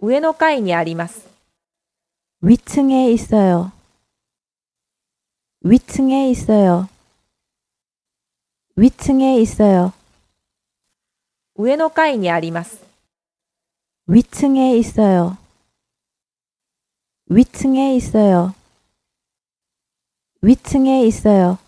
上の階にあります。 위층에 있어요. 위층에 있어요. 위층에 있어요. 上の階にあります。 위층에 있어요. 위층에 있어요. 위층에 있어요.